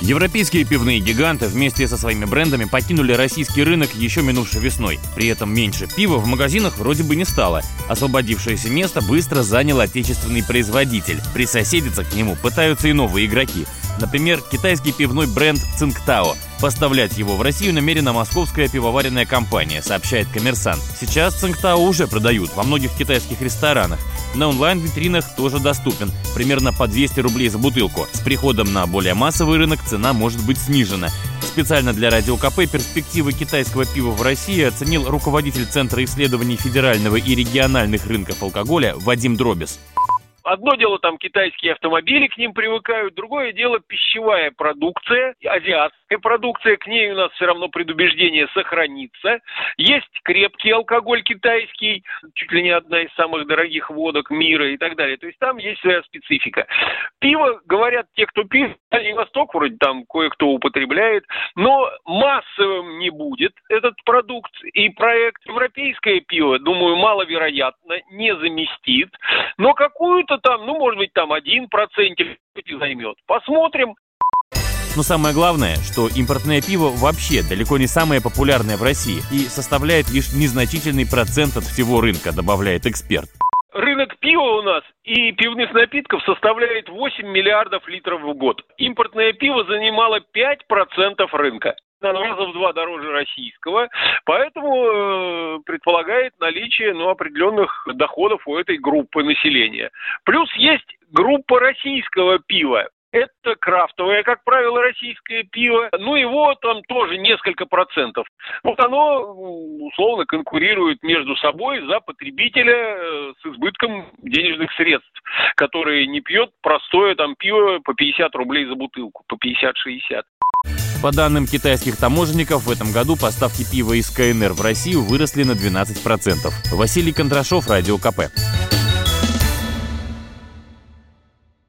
Европейские пивные гиганты вместе со своими брендами покинули российский рынок еще минувшей весной. При этом меньше пива в магазинах вроде бы не стало. Освободившееся место быстро занял отечественный производитель. Присоседиться к нему пытаются и новые игроки. Например, китайский пивной бренд Цингтао. Поставлять его в Россию намерена московская пивоваренная компания, сообщает коммерсант. Сейчас Цингтао уже продают во многих китайских ресторанах. На онлайн-витринах тоже доступен, примерно по 200 рублей за бутылку. С приходом на более массовый рынок цена может быть снижена. Специально для Радио КП перспективы китайского пива в России оценил руководитель Центра исследований федерального и региональных рынков алкоголя Вадим Дробис. Одно дело там китайские автомобили к ним привыкают, другое дело пищевая продукция, азиатская продукция, к ней у нас все равно предубеждение сохранится. Есть крепкий алкоголь китайский, чуть ли не одна из самых дорогих водок мира и так далее. То есть там есть своя специфика. Пиво, говорят те, кто пьет, Дальний Восток вроде там кое-кто употребляет, но не будет этот продукт и проект. Европейское пиво, думаю, маловероятно, не заместит, но какую-то там, ну, может быть, там один процентик займет. Посмотрим. Но самое главное, что импортное пиво вообще далеко не самое популярное в России и составляет лишь незначительный процент от всего рынка, добавляет эксперт. Нас и пивных напитков составляет 8 миллиардов литров в год. Импортное пиво занимало 5% рынка раза в два дороже российского, поэтому э, предполагает наличие ну, определенных доходов у этой группы населения. Плюс есть группа российского пива. Это крафтовое, как правило, российское пиво. Ну, его там тоже несколько процентов. Вот оно, условно, конкурирует между собой за потребителя э, с избытком денежных средств, который не пьет простое там пиво по 50 рублей за бутылку, по 50-60. По данным китайских таможенников, в этом году поставки пива из КНР в Россию выросли на 12%. Василий Кондрашов, Радио КП.